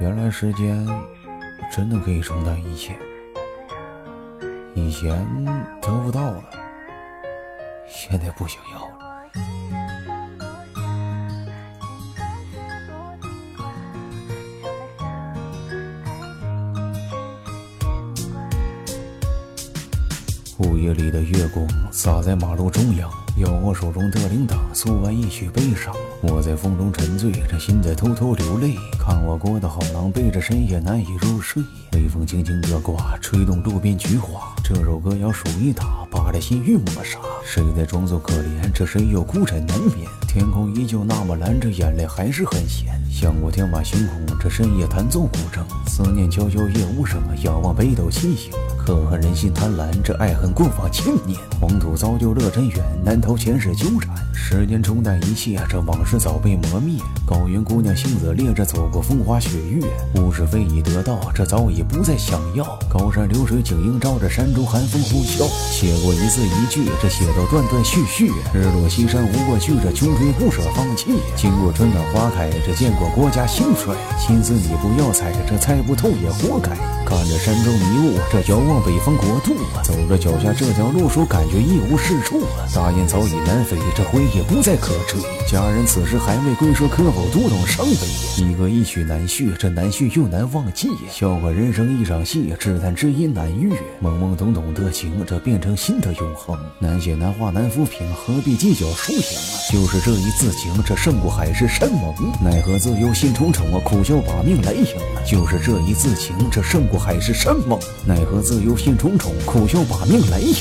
原来时间真的可以冲淡一切。以前得不到了，现在不想要了。午夜里的月光洒在马路中央，摇我手中的铃铛，诉完一曲悲伤。我在风中沉醉，这心在偷偷流泪。看我过的好狼狈，这深夜难以入睡。微风轻轻的刮，吹动路边菊花。这首歌要数一打，把这心欲抹杀。谁在装作可怜？这谁又孤枕难眠？天空依旧那么蓝，这眼泪还是很咸。想过天马行空，这深夜弹奏古筝。思念悄悄夜无声，仰望北斗七星。可恨人心贪婪，这爱恨过往千年。黄土造就乐真缘，难逃前世纠缠。时间冲淡一切，这往事早被磨灭。高原姑娘性子烈，这走过风花雪月。物是非已得到，这早已不再想要。高山流水景映照，这山中寒风呼啸。写过一字一句，这写到断断续续。日落西山无过去，这穷不舍放弃。经过春暖花开，这见过国家兴衰。心思你不要猜，这猜不透也活该。看着山中迷雾，这遥望北方国度。走着脚下这条路，说感觉一无是处。大雁早已南飞，这回也不再可追。家人此时还未归，说可否读懂伤悲？一歌一曲难续，这难续又难忘记。笑话人生一场戏，只叹知音难遇。懵懵懂懂的情，这变成新的永恒。难写难画难抚平，何必计较输赢？就是这这一字情，这胜过海誓山盟。奈何自由心重重，苦笑把命来迎。就是这一字情，这胜过海誓山盟。奈何自由心重重，苦笑把命来迎。